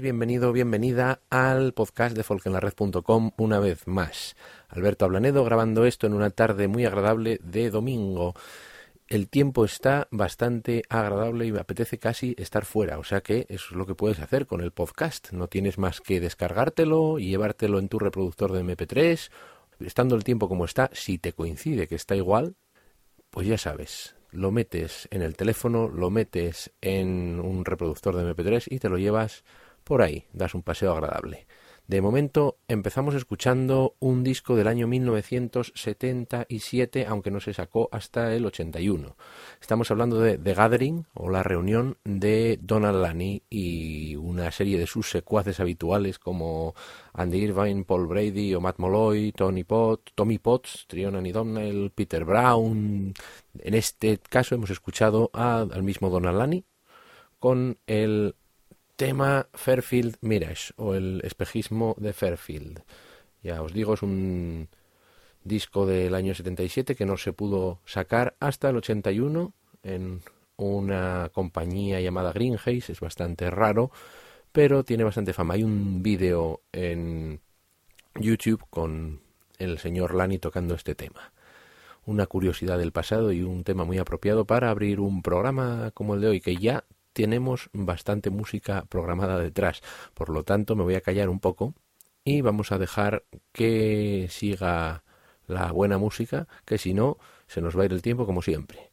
bienvenido, bienvenida al podcast de folkenlared.com una vez más. Alberto Ablanedo grabando esto en una tarde muy agradable de domingo. El tiempo está bastante agradable y me apetece casi estar fuera, o sea que eso es lo que puedes hacer con el podcast. No tienes más que descargártelo y llevártelo en tu reproductor de MP3, estando el tiempo como está, si te coincide que está igual, pues ya sabes, lo metes en el teléfono, lo metes en un reproductor de MP3 y te lo llevas por ahí, das un paseo agradable. De momento empezamos escuchando un disco del año 1977, aunque no se sacó hasta el 81. Estamos hablando de The Gathering o la reunión de Donald Lani y una serie de sus secuaces habituales como Andy Irvine, Paul Brady o Matt Molloy, Tony Potts, Tommy Potts, Trion y Donnell, Peter Brown. En este caso hemos escuchado al mismo Donald Lani con el tema Fairfield Mirage o el espejismo de Fairfield. Ya os digo, es un disco del año 77 que no se pudo sacar hasta el 81 en una compañía llamada Green Haze, es bastante raro, pero tiene bastante fama. Hay un vídeo en YouTube con el señor Lani tocando este tema. Una curiosidad del pasado y un tema muy apropiado para abrir un programa como el de hoy, que ya tenemos bastante música programada detrás. Por lo tanto, me voy a callar un poco y vamos a dejar que siga la buena música, que si no, se nos va a ir el tiempo como siempre.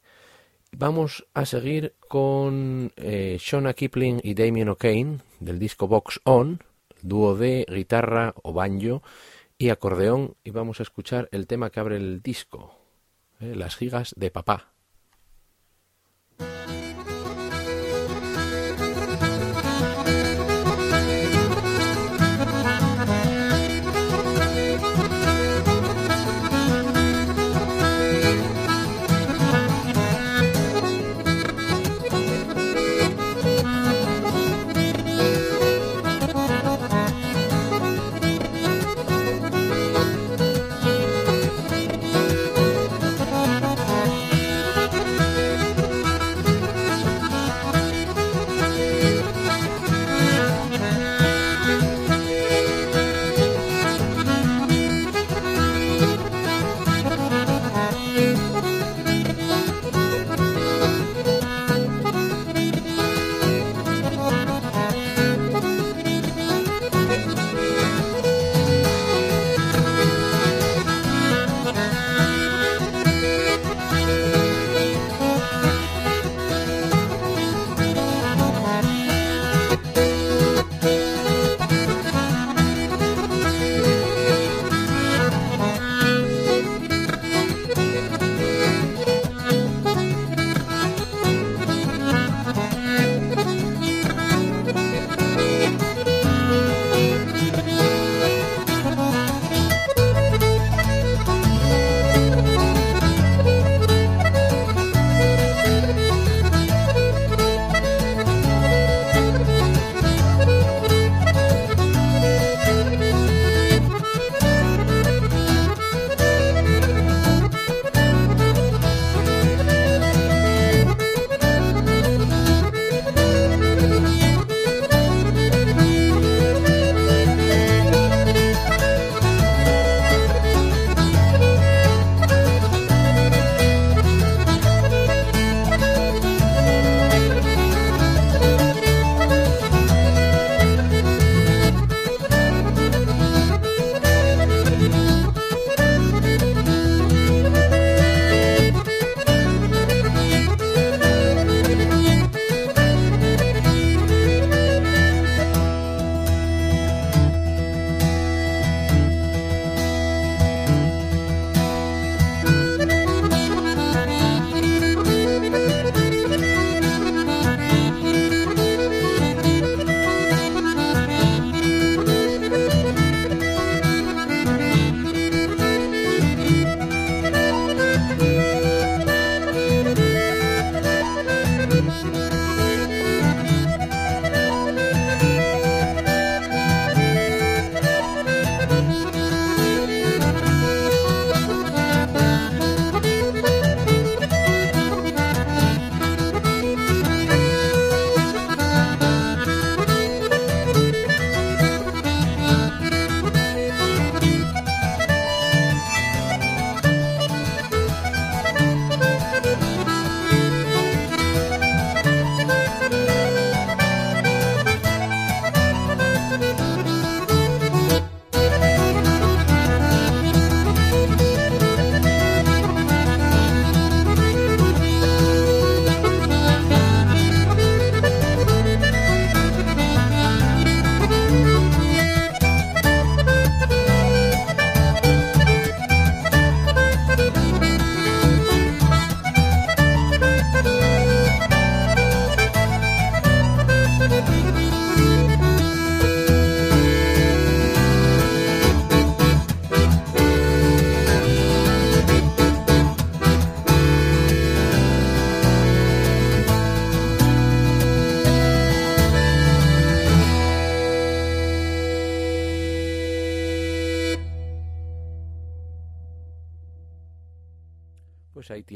Vamos a seguir con eh, Shona Kipling y Damien O'Kane del disco Box On, dúo de guitarra o banjo y acordeón, y vamos a escuchar el tema que abre el disco, eh, Las gigas de papá.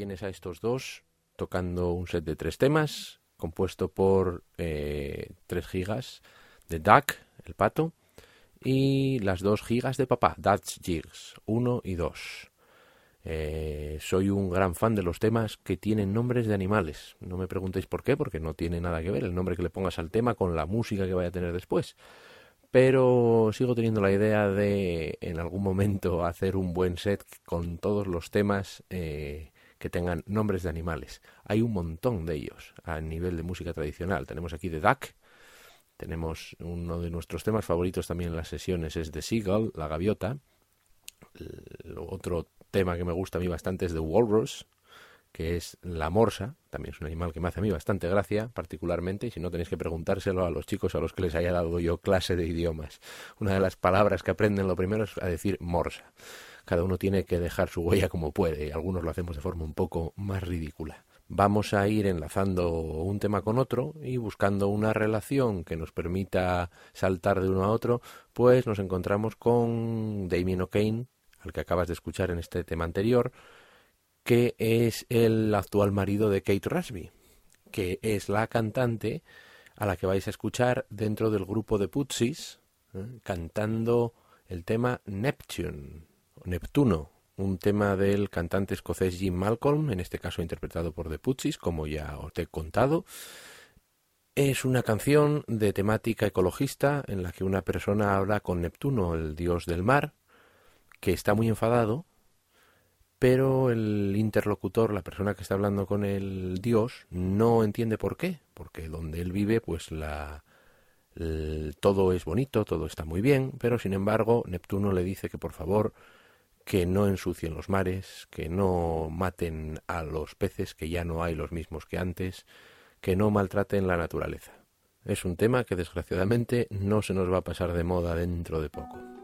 Tienes a estos dos tocando un set de tres temas, compuesto por eh, 3 gigas de Duck, el pato, y las 2 gigas de papá, Dutch Jigs, 1 y 2. Eh, soy un gran fan de los temas que tienen nombres de animales. No me preguntéis por qué, porque no tiene nada que ver el nombre que le pongas al tema con la música que vaya a tener después. Pero sigo teniendo la idea de en algún momento hacer un buen set con todos los temas eh, que tengan nombres de animales. Hay un montón de ellos a nivel de música tradicional. Tenemos aquí The Duck, tenemos uno de nuestros temas favoritos también en las sesiones es The Seagull, la gaviota. Otro tema que me gusta a mí bastante es The Walrus, que es la morsa, también es un animal que me hace a mí bastante gracia, particularmente, y si no tenéis que preguntárselo a los chicos a los que les haya dado yo clase de idiomas. Una de las palabras que aprenden lo primero es a decir morsa cada uno tiene que dejar su huella como puede, y algunos lo hacemos de forma un poco más ridícula. Vamos a ir enlazando un tema con otro y buscando una relación que nos permita saltar de uno a otro, pues nos encontramos con Damien O'Kane, al que acabas de escuchar en este tema anterior, que es el actual marido de Kate Rasby, que es la cantante a la que vais a escuchar dentro del grupo de Putsis, ¿eh? cantando el tema Neptune. Neptuno, un tema del cantante escocés Jim Malcolm, en este caso interpretado por The como ya os he contado. Es una canción de temática ecologista en la que una persona habla con Neptuno, el dios del mar, que está muy enfadado, pero el interlocutor, la persona que está hablando con el dios, no entiende por qué, porque donde él vive, pues la, todo es bonito, todo está muy bien, pero sin embargo Neptuno le dice que por favor que no ensucien los mares, que no maten a los peces, que ya no hay los mismos que antes, que no maltraten la naturaleza. Es un tema que desgraciadamente no se nos va a pasar de moda dentro de poco.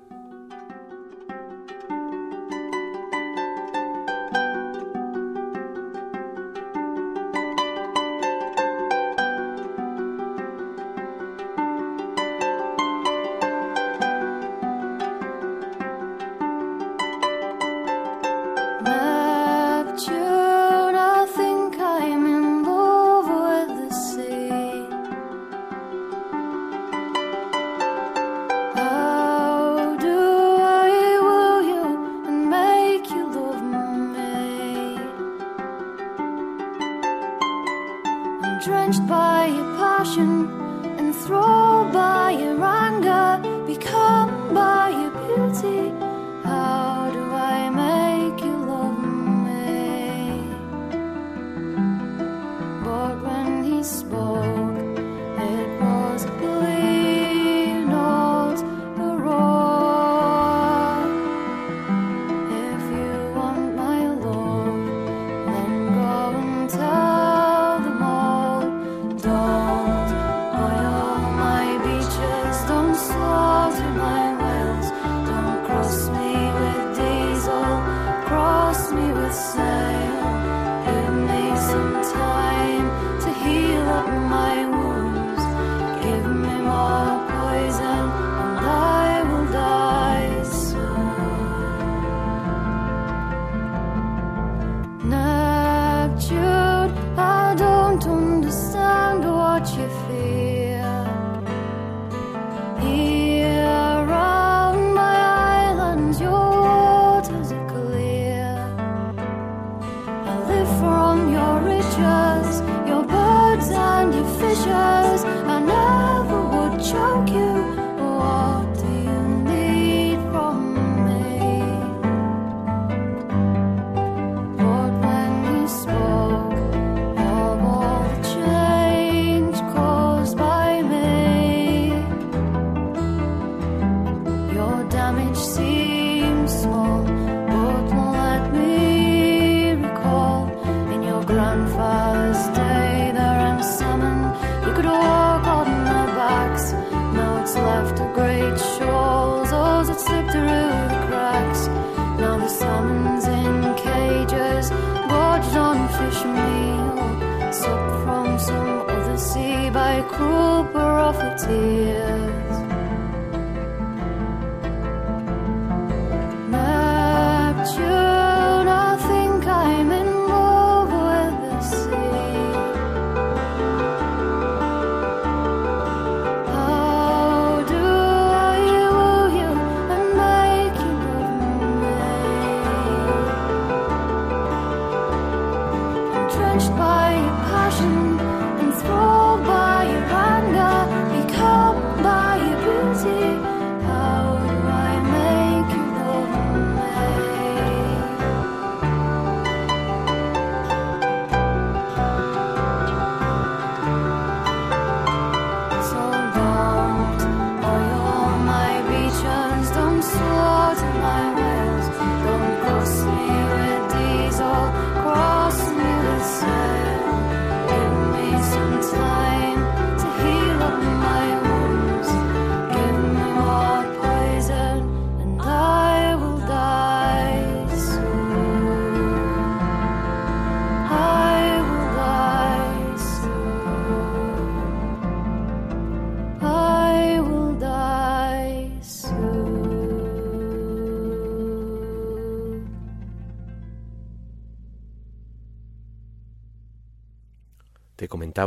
by your passion, enthralled by.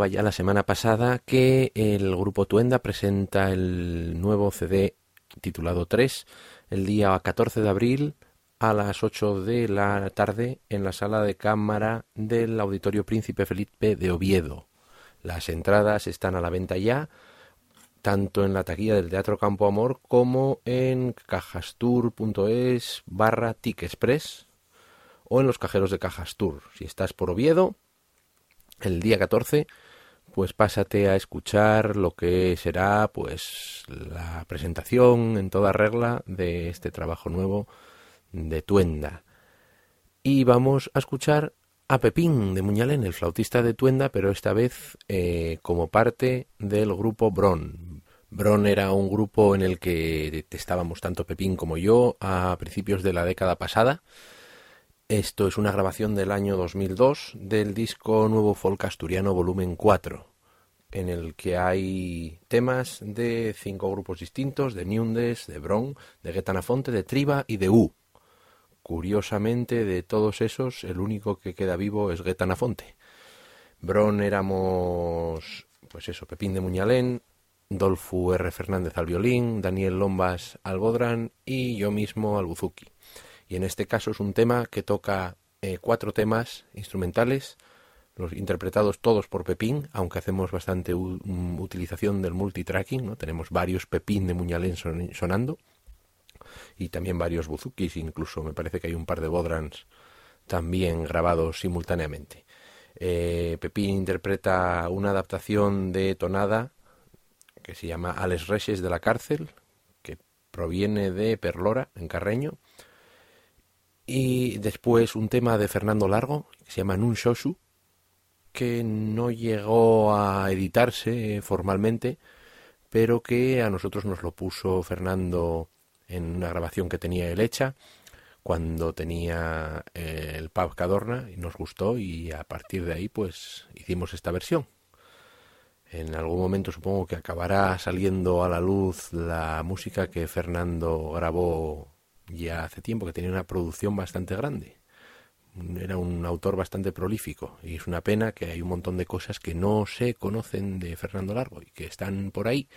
Ya la semana pasada que el grupo Tuenda presenta el nuevo CD titulado 3 el día 14 de abril a las 8 de la tarde en la sala de cámara del Auditorio Príncipe Felipe de Oviedo. Las entradas están a la venta ya, tanto en la taquilla del Teatro Campo Amor como en cajastur.es barra Express o en los cajeros de Cajastur. Si estás por Oviedo, el día 14, pues pásate a escuchar lo que será pues la presentación en toda regla de este trabajo nuevo de Tuenda. Y vamos a escuchar a Pepín de Muñalén, el flautista de Tuenda, pero esta vez eh, como parte del grupo Bron. Bron era un grupo en el que estábamos tanto Pepín como yo a principios de la década pasada. Esto es una grabación del año 2002 del disco Nuevo Folk Asturiano Volumen 4, en el que hay temas de cinco grupos distintos, de Niundes, de Bron, de Getanafonte, de Triba y de U. Curiosamente, de todos esos, el único que queda vivo es Getanafonte. Bron éramos, pues eso, Pepín de Muñalén, Dolfu R. Fernández al violín, Daniel Lombas al bodrán y yo mismo al buzuki. Y en este caso es un tema que toca eh, cuatro temas instrumentales, los interpretados todos por Pepín, aunque hacemos bastante mm, utilización del multitracking, ¿no? Tenemos varios Pepín de Muñalén sonando y también varios buzukis, incluso me parece que hay un par de bodrans también grabados simultáneamente. Eh, Pepín interpreta una adaptación de tonada que se llama Ales Reyes de la cárcel, que proviene de Perlora, en Carreño, y después un tema de Fernando Largo, que se llama Nun Shoshu, que no llegó a editarse formalmente, pero que a nosotros nos lo puso Fernando en una grabación que tenía él hecha cuando tenía eh, el pub Cadorna y nos gustó y a partir de ahí pues hicimos esta versión. En algún momento supongo que acabará saliendo a la luz la música que Fernando grabó ya hace tiempo, que tenía una producción bastante grande. Era un autor bastante prolífico y es una pena que hay un montón de cosas que no se conocen de Fernando Largo y que están por ahí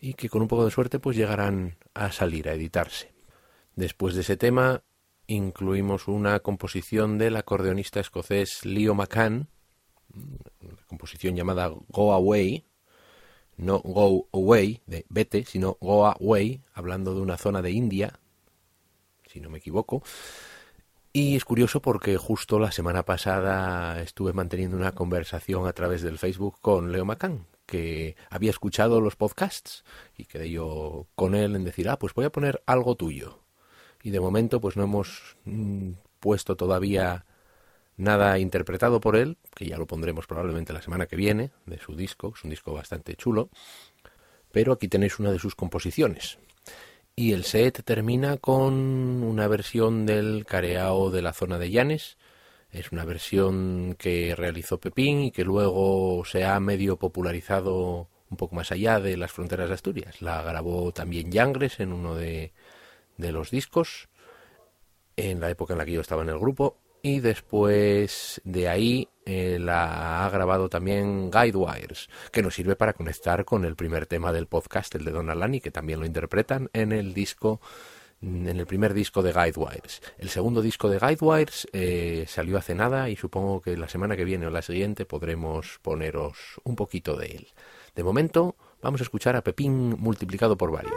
y que con un poco de suerte pues llegarán a salir, a editarse. Después de ese tema incluimos una composición del acordeonista escocés Leo McCann, una composición llamada Go Away, no Go Away, de vete, sino Go Away, hablando de una zona de India, si no me equivoco. Y es curioso porque justo la semana pasada estuve manteniendo una conversación a través del Facebook con Leo McCann, que había escuchado los podcasts y quedé yo con él en decir, ah, pues voy a poner algo tuyo. Y de momento pues no hemos mm, puesto todavía nada interpretado por él, que ya lo pondremos probablemente la semana que viene, de su disco, es un disco bastante chulo, pero aquí tenéis una de sus composiciones. Y el set termina con una versión del careao de la zona de Llanes, es una versión que realizó Pepín y que luego se ha medio popularizado un poco más allá de las fronteras de Asturias. La grabó también Yangres en uno de, de los discos, en la época en la que yo estaba en el grupo, y después de ahí eh, la ha grabado también Guidewires, que nos sirve para conectar con el primer tema del podcast, el de Don Alani, que también lo interpretan en el disco en el primer disco de Guidewires. El segundo disco de Guidewires eh, salió hace nada y supongo que la semana que viene o la siguiente podremos poneros un poquito de él. De momento, vamos a escuchar a Pepín multiplicado por varios.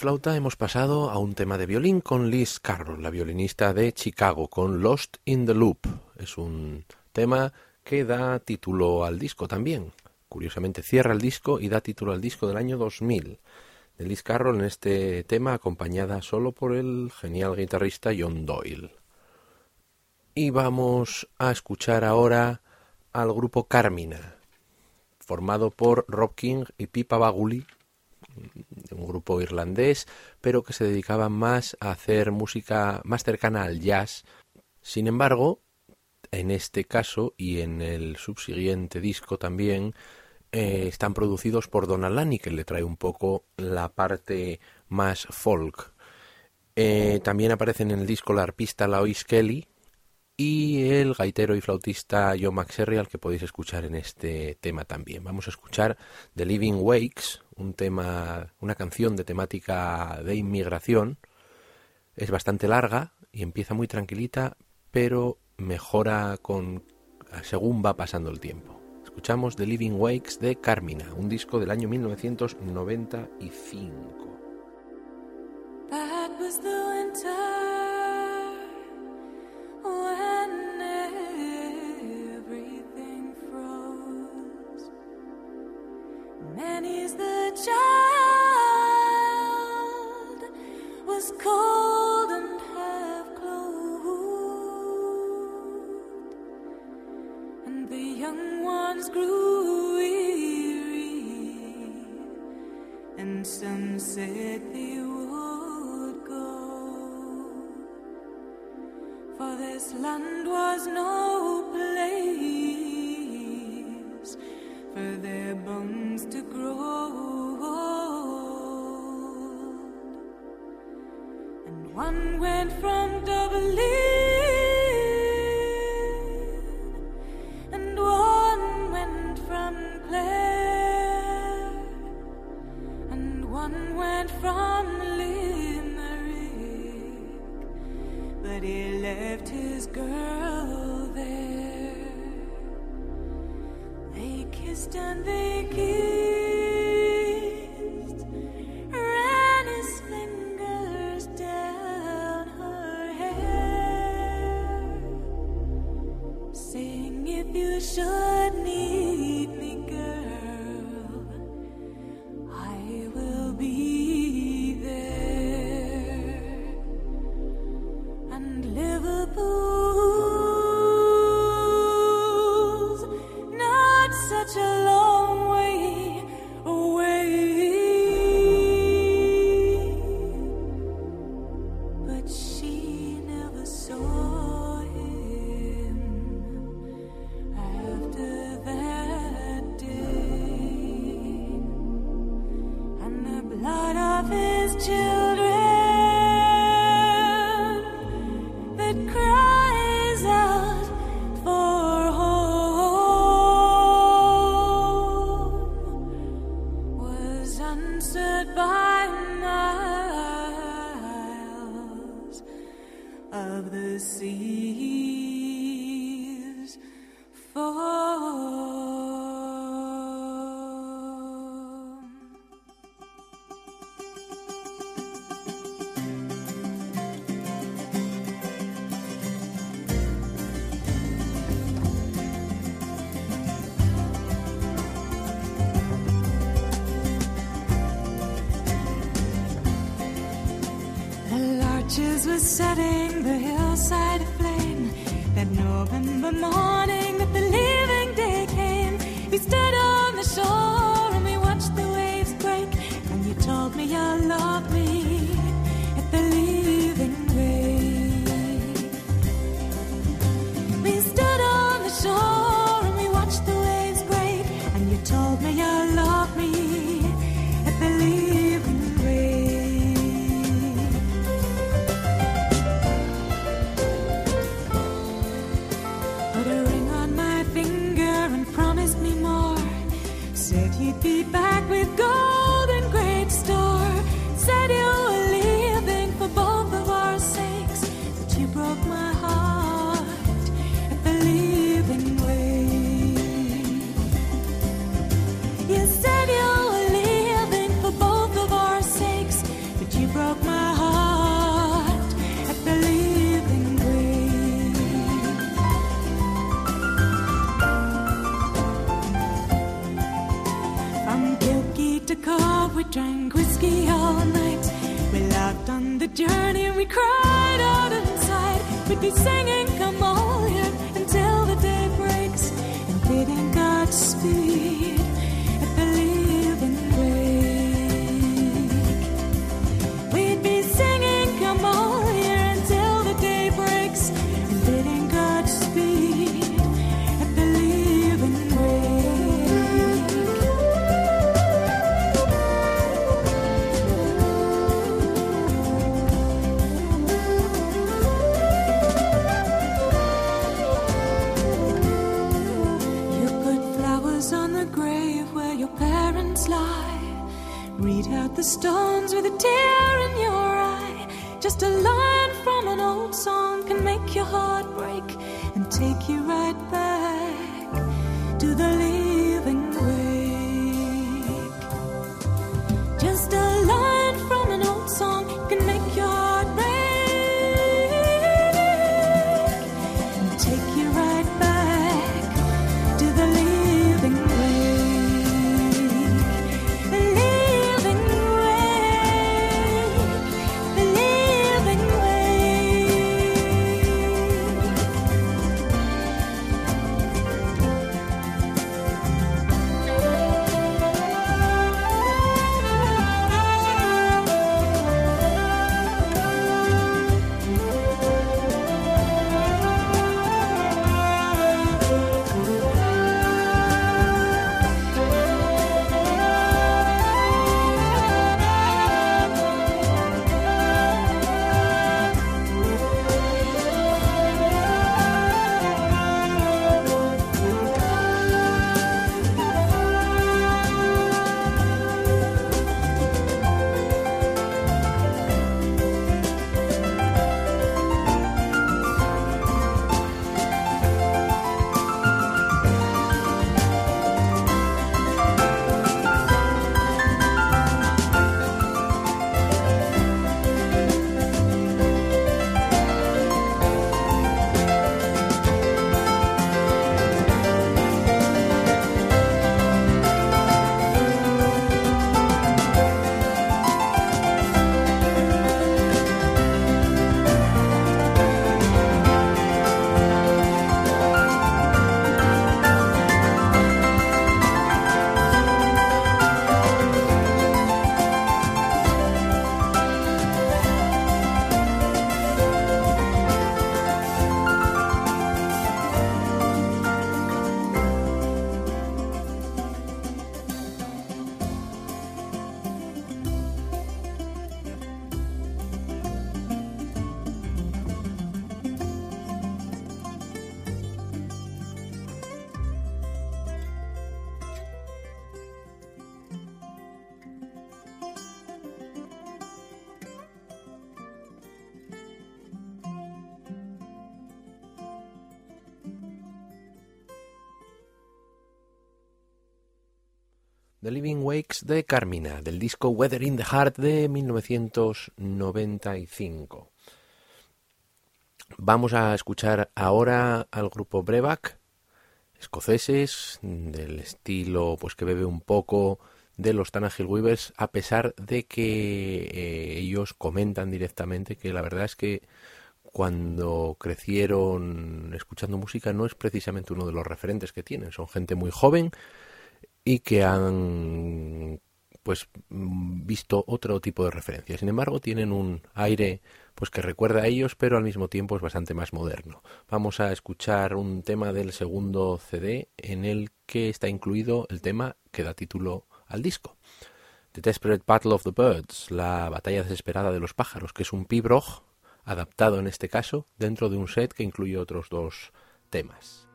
Flauta hemos pasado a un tema de violín con Liz Carroll, la violinista de Chicago, con Lost in the Loop. Es un tema que da título al disco también. Curiosamente cierra el disco y da título al disco del año 2000 de Liz Carroll en este tema acompañada solo por el genial guitarrista John Doyle. Y vamos a escuchar ahora al grupo Carmina, formado por Rob King y Pipa Baguli, un grupo irlandés, pero que se dedicaba más a hacer música más cercana al jazz. Sin embargo, en este caso y en el subsiguiente disco también, eh, están producidos por Donald Lani, que le trae un poco la parte más folk. Eh, también aparecen en el disco la arpista Lois Kelly, y el gaitero y flautista John McSherry al que podéis escuchar en este tema también. Vamos a escuchar The Living Wakes, un tema, una canción de temática de inmigración. Es bastante larga y empieza muy tranquilita, pero mejora con según va pasando el tiempo. Escuchamos The Living Wakes de Carmina, un disco del año 1995. Many's the child was cold and half clothed, and the young ones grew weary, and some said they would go, for this land was no for their bones to grow old. And one went from Dublin, Instead of. Living Wakes de Carmina, del disco Weather in the Heart de 1995. Vamos a escuchar ahora al grupo Breback, escoceses, del estilo pues que bebe un poco de los Tanagil Weavers, a pesar de que eh, ellos comentan directamente que la verdad es que cuando crecieron escuchando música no es precisamente uno de los referentes que tienen, son gente muy joven y que han pues visto otro tipo de referencias. Sin embargo, tienen un aire pues que recuerda a ellos, pero al mismo tiempo es bastante más moderno. Vamos a escuchar un tema del segundo CD en el que está incluido el tema que da título al disco. The Desperate Battle of the Birds, la batalla desesperada de los pájaros, que es un pibrog adaptado en este caso dentro de un set que incluye otros dos temas.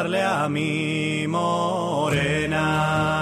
Rondarle a mi morena.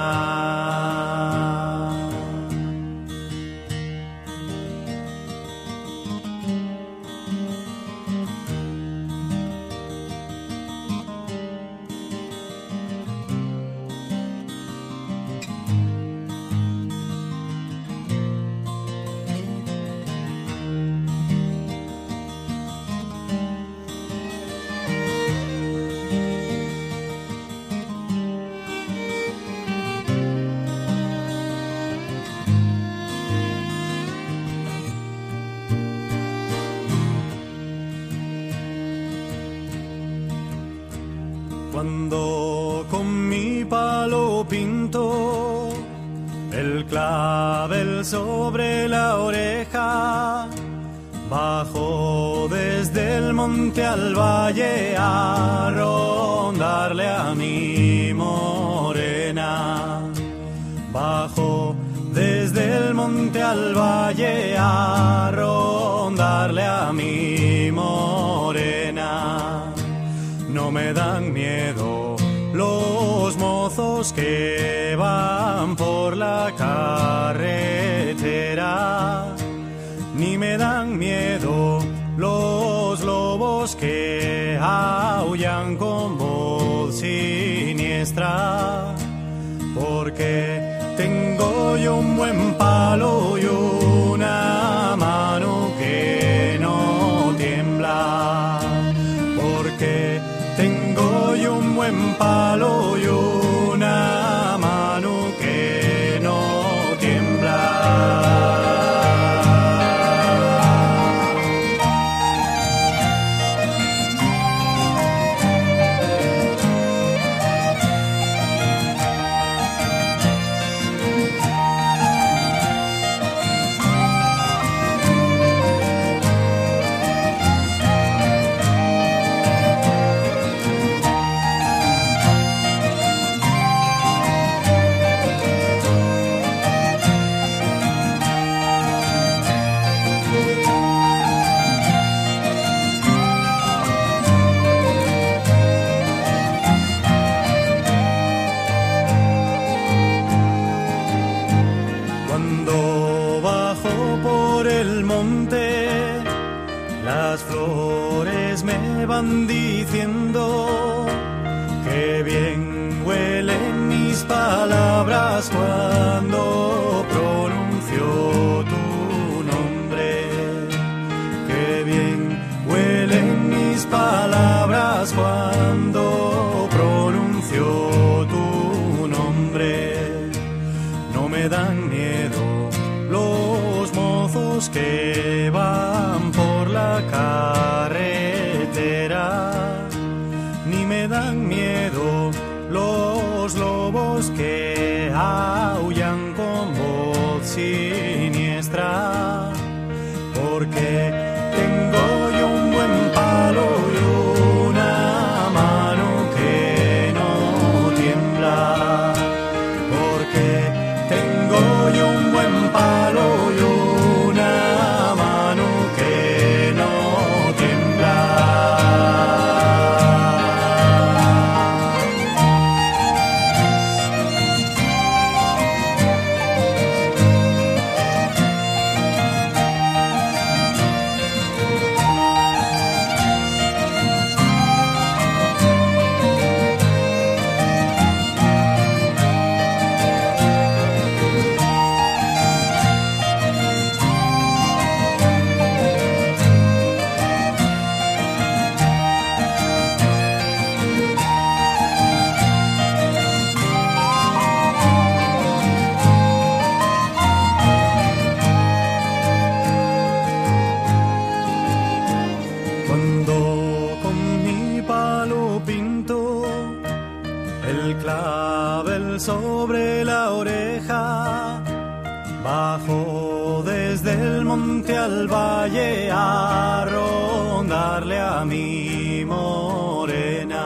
Rondarle a mi morena.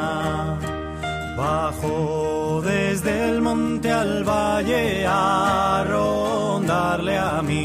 Bajo desde el monte al valle a rondarle a mi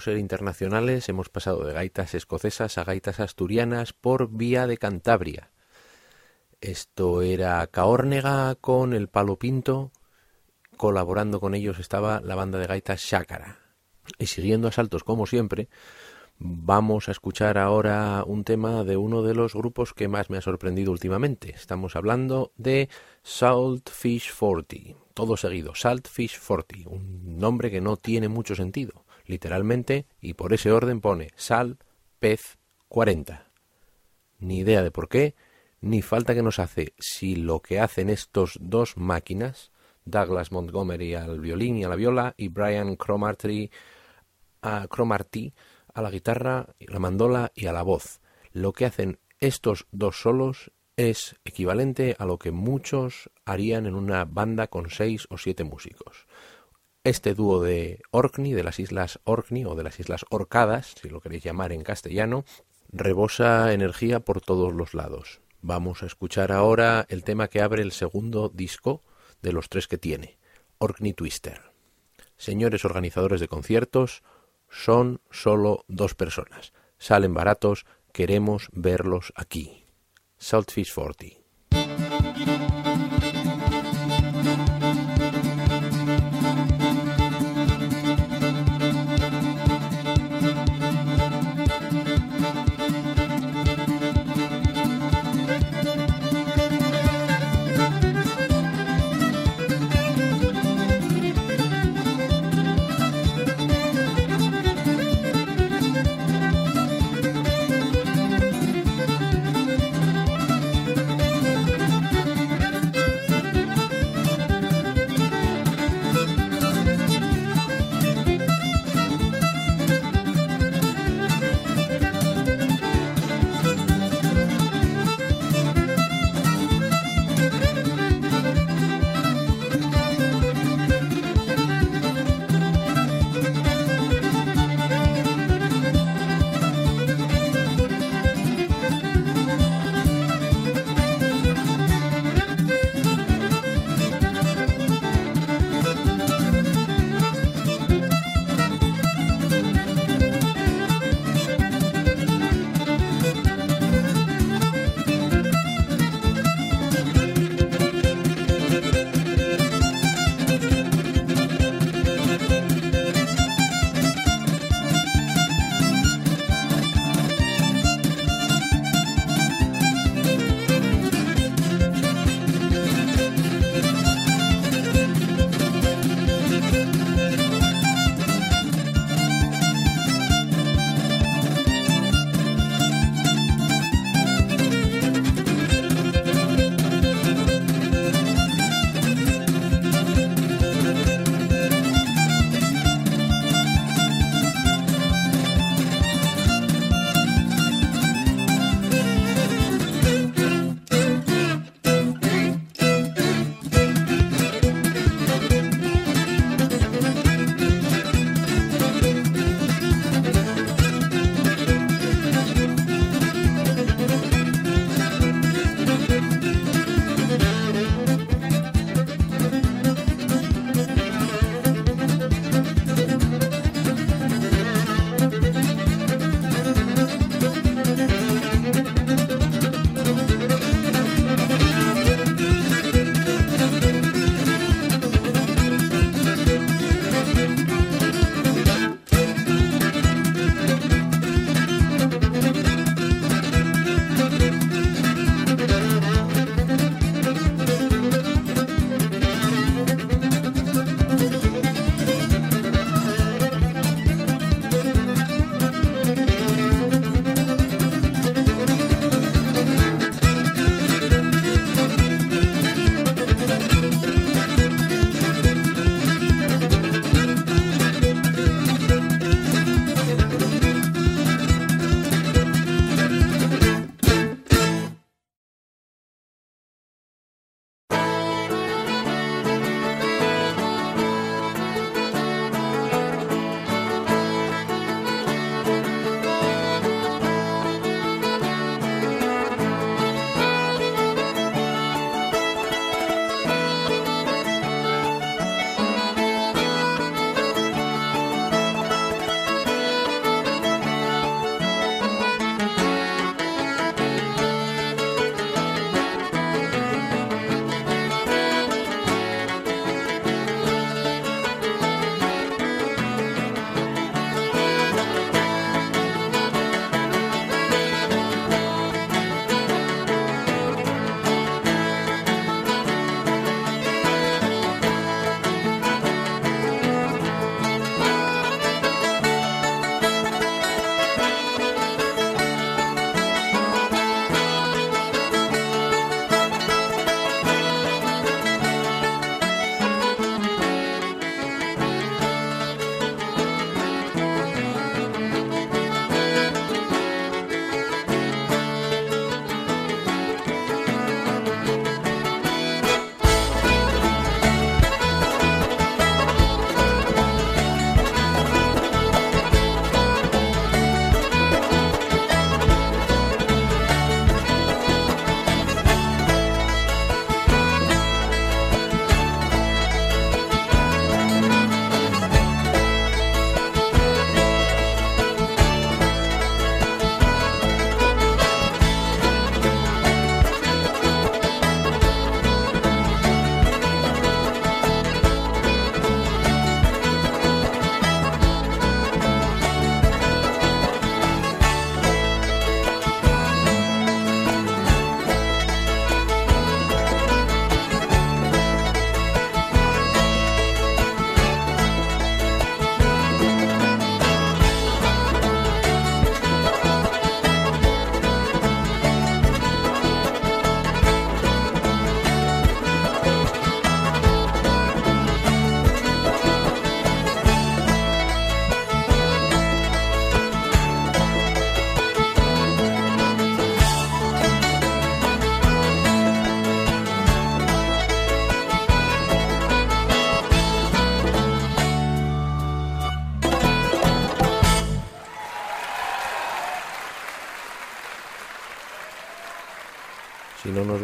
Ser internacionales, hemos pasado de gaitas escocesas a gaitas asturianas por vía de Cantabria. Esto era Caórnega con el Palo Pinto. Colaborando con ellos estaba la banda de gaitas Chácara. Y siguiendo a saltos como siempre, vamos a escuchar ahora un tema de uno de los grupos que más me ha sorprendido últimamente. Estamos hablando de Saltfish 40. Todo seguido, Saltfish 40. Un nombre que no tiene mucho sentido literalmente, y por ese orden pone sal, pez, 40. Ni idea de por qué, ni falta que nos hace si lo que hacen estos dos máquinas, Douglas Montgomery al violín y a la viola, y Brian Cromarty a, la guitarra, la mandola y a la voz. Lo que hacen estos dos solos es equivalente a lo que muchos harían en una banda con seis o siete músicos. Este dúo de Orkney, de las islas Orkney o de las islas Orcadas, si lo queréis llamar en castellano, rebosa energía por todos los lados. Vamos a escuchar ahora el tema que abre el segundo disco de los tres que tiene, Orkney Twister. Señores organizadores de conciertos, son solo dos personas. Salen baratos, queremos verlos aquí. Saltfish 40.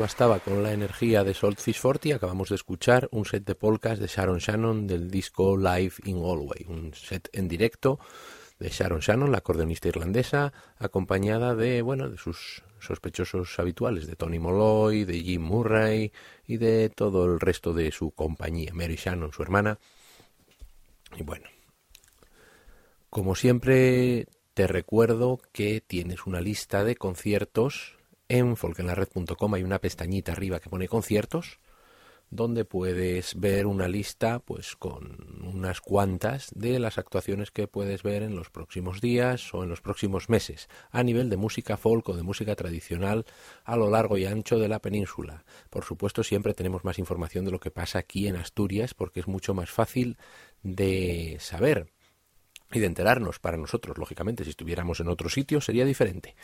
Bastaba con la energía de Saltfish Forty, acabamos de escuchar un set de polkas de Sharon Shannon del disco Live in Galway, un set en directo de Sharon Shannon, la acordeonista irlandesa, acompañada de, bueno, de sus sospechosos habituales, de Tony Molloy, de Jim Murray y de todo el resto de su compañía, Mary Shannon, su hermana. Y bueno, como siempre, te recuerdo que tienes una lista de conciertos en folkenlared.com. Hay una pestañita arriba que pone conciertos donde puedes ver una lista pues con unas cuantas de las actuaciones que puedes ver en los próximos días o en los próximos meses a nivel de música folk o de música tradicional a lo largo y ancho de la península. Por supuesto, siempre tenemos más información de lo que pasa aquí en Asturias porque es mucho más fácil de saber y de enterarnos para nosotros, lógicamente, si estuviéramos en otro sitio sería diferente.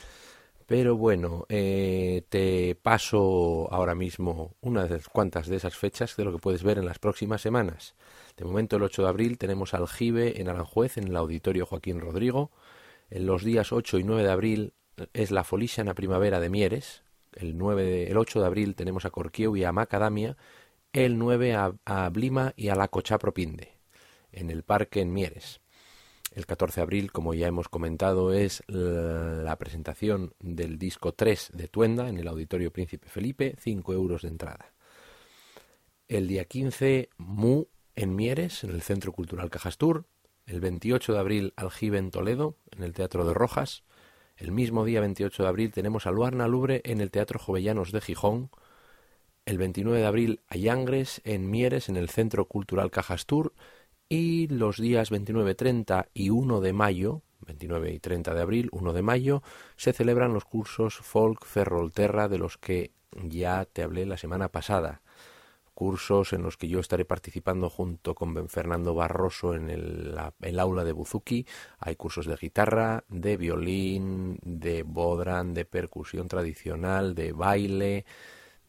Pero bueno, eh, te paso ahora mismo unas cuantas de esas fechas de lo que puedes ver en las próximas semanas. De momento, el 8 de abril tenemos Aljibe en Aranjuez, en el Auditorio Joaquín Rodrigo. En los días 8 y 9 de abril es la la Primavera de Mieres. El, 9 el 8 de abril tenemos a Corquieu y a Macadamia. El 9 a, a Blima y a la Cochapropinde, en el Parque en Mieres. El 14 de abril, como ya hemos comentado, es la presentación del disco 3 de Tuenda en el Auditorio Príncipe Felipe, 5 euros de entrada. El día 15, Mu en Mieres, en el Centro Cultural Cajastur. El 28 de abril, Aljibe en Toledo, en el Teatro de Rojas. El mismo día 28 de abril tenemos a Luarna Lubre en el Teatro Jovellanos de Gijón. El 29 de abril a Yangres en Mieres en el Centro Cultural Cajastur y los días 29, 30 y 1 de mayo, 29 y 30 de abril, 1 de mayo, se celebran los cursos Folk Ferrolterra de los que ya te hablé la semana pasada. Cursos en los que yo estaré participando junto con Fernando Barroso en el aula de Buzuki. Hay cursos de guitarra, de violín, de bodran, de percusión tradicional, de baile,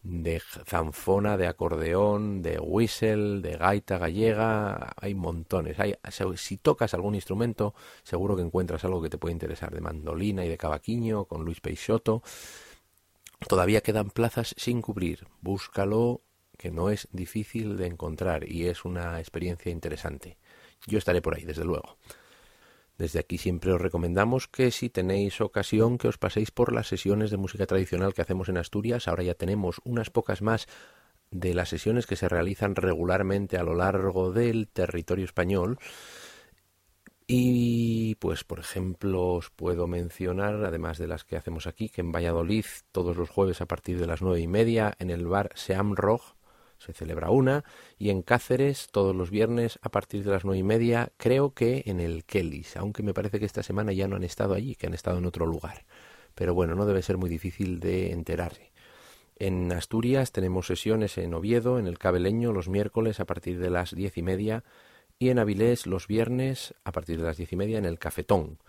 de zanfona, de acordeón, de whistle, de gaita gallega, hay montones. Hay, si tocas algún instrumento, seguro que encuentras algo que te puede interesar, de mandolina y de cavaquinho, con Luis Peixoto. Todavía quedan plazas sin cubrir. Búscalo, que no es difícil de encontrar y es una experiencia interesante. Yo estaré por ahí, desde luego. Desde aquí siempre os recomendamos que si tenéis ocasión que os paséis por las sesiones de música tradicional que hacemos en Asturias. Ahora ya tenemos unas pocas más de las sesiones que se realizan regularmente a lo largo del territorio español. Y pues por ejemplo os puedo mencionar, además de las que hacemos aquí, que en Valladolid todos los jueves a partir de las nueve y media en el bar Seamrog se celebra una, y en Cáceres todos los viernes a partir de las nueve y media, creo que en el Kellys, aunque me parece que esta semana ya no han estado allí, que han estado en otro lugar. Pero bueno, no debe ser muy difícil de enterarse. En Asturias tenemos sesiones en Oviedo, en el Cabeleño, los miércoles a partir de las diez y media, y en Avilés los viernes a partir de las diez y media en el Cafetón.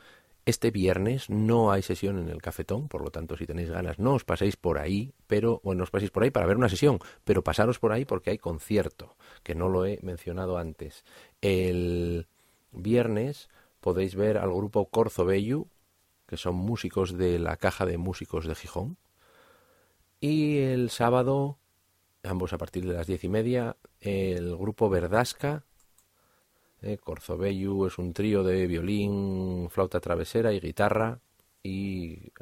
Este viernes no hay sesión en el cafetón, por lo tanto, si tenéis ganas, no os paséis por ahí, pero, bueno, os paséis por ahí para ver una sesión, pero pasaros por ahí porque hay concierto, que no lo he mencionado antes. El viernes podéis ver al grupo Corzo Bellu, que son músicos de la Caja de Músicos de Gijón. Y el sábado, ambos a partir de las diez y media, el grupo Verdasca, eh, Corzobellu es un trío de violín, flauta travesera y guitarra. Y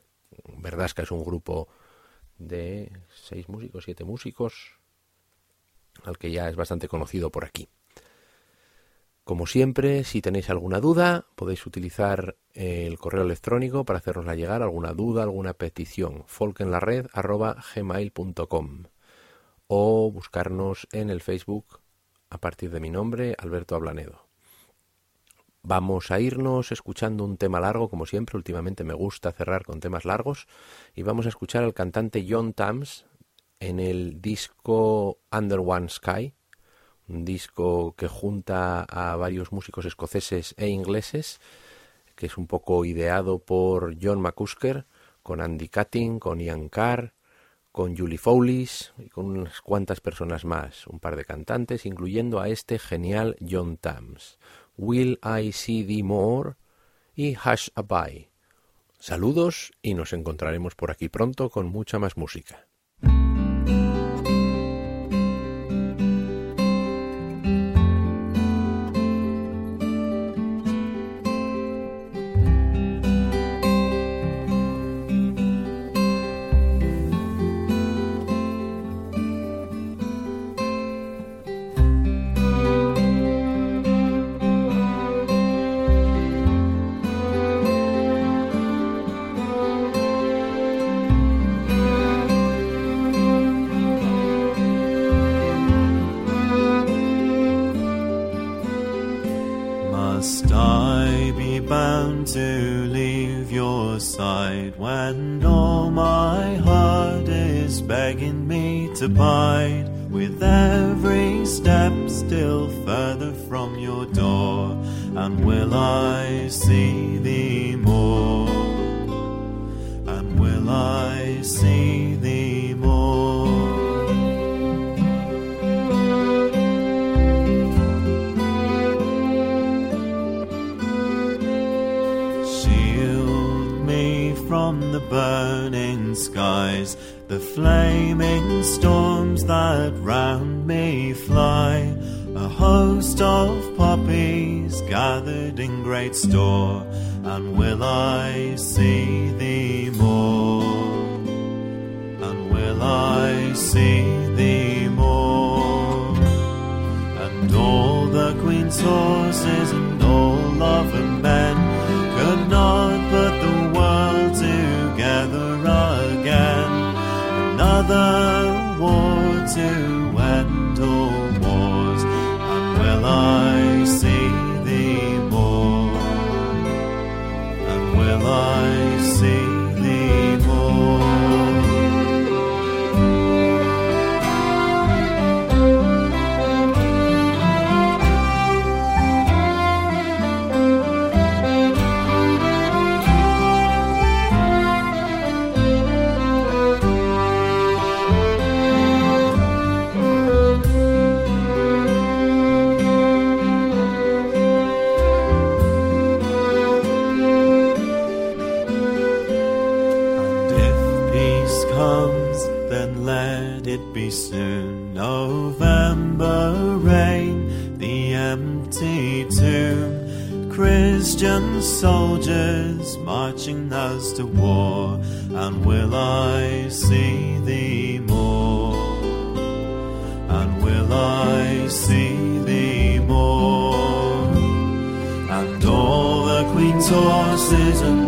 Verdasca es un grupo de seis músicos, siete músicos, al que ya es bastante conocido por aquí. Como siempre, si tenéis alguna duda, podéis utilizar el correo electrónico para hacernosla llegar, alguna duda, alguna petición, folkenlared.gmail.com o buscarnos en el Facebook a partir de mi nombre, Alberto Ablanedo. Vamos a irnos escuchando un tema largo, como siempre. Últimamente me gusta cerrar con temas largos. Y vamos a escuchar al cantante John Tams en el disco Under One Sky, un disco que junta a varios músicos escoceses e ingleses, que es un poco ideado por John McCusker, con Andy Cutting, con Ian Carr, con Julie Fowlis y con unas cuantas personas más, un par de cantantes, incluyendo a este genial John Tams. Will I See Thee More y Hush Abide. Saludos y nos encontraremos por aquí pronto con mucha más música. Soldiers marching us to war, and will I see thee more? And will I see thee more? And all the queen's horses and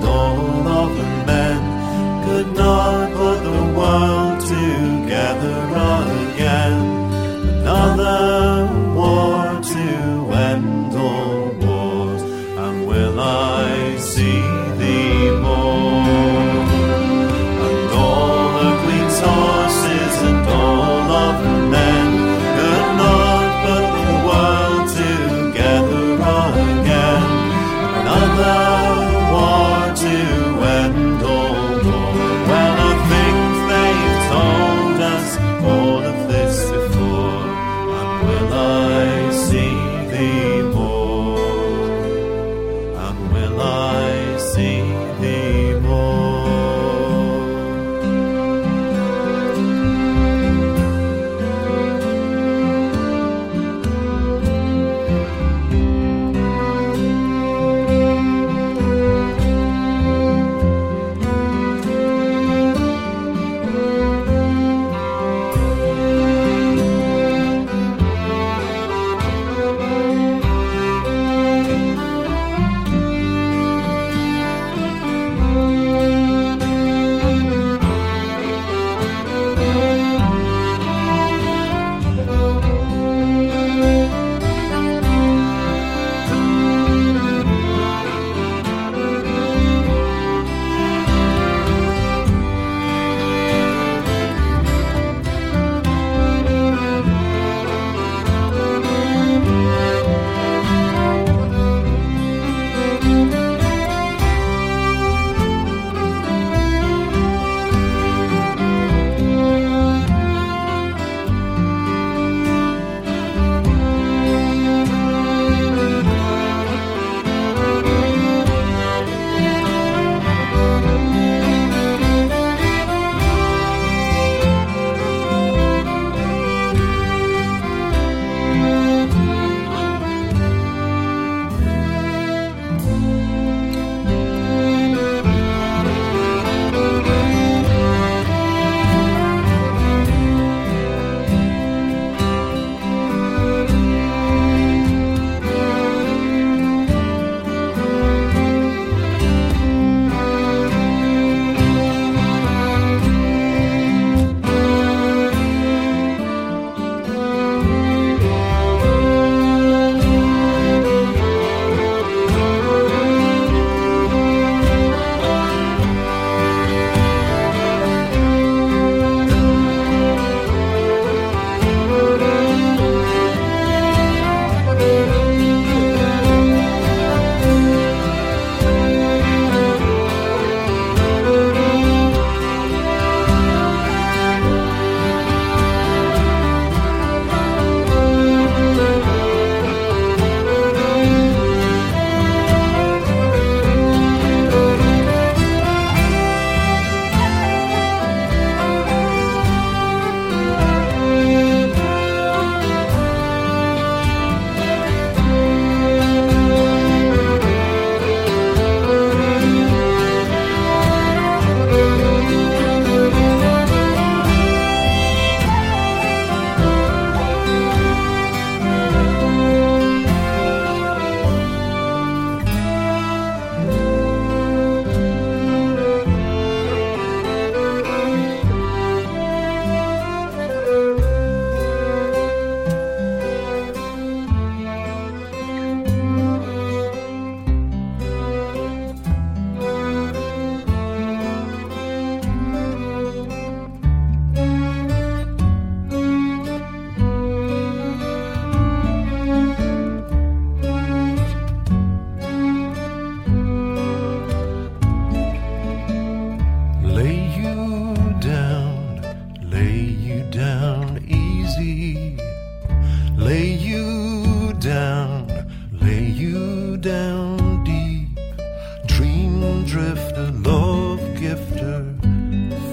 drifter, love gifter,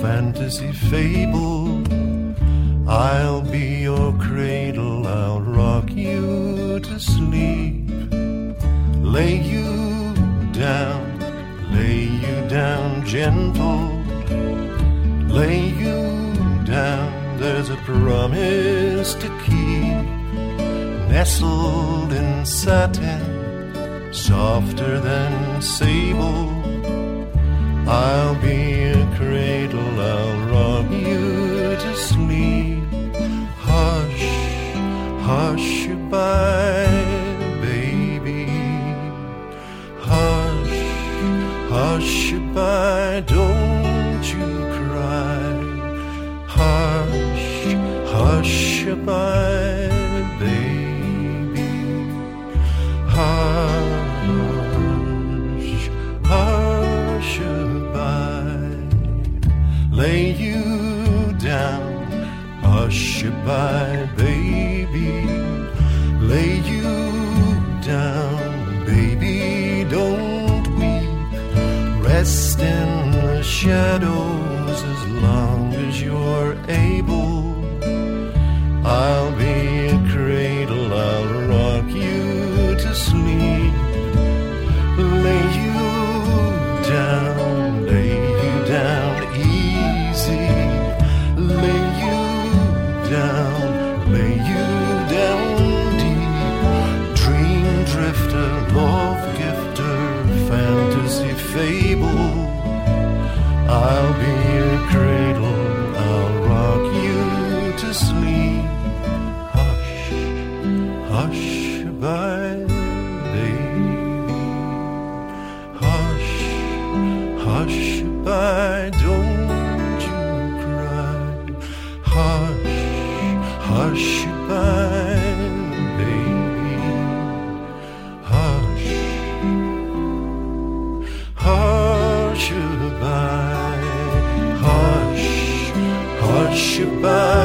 fantasy fable. I'll be your cradle, I'll rock you to sleep. Lay you down, lay you down gentle. Lay you down, there's a promise to keep. Nestled in satin, softer than sable. I'll be a cradle, I'll rock you to sleep. Hush, hush goodbye, baby. Hush, hush goodbye, don't you cry. Hush, hush goodbye, baby. Goodbye, baby. Lay you down, baby, don't weep. Rest in the shadows hush,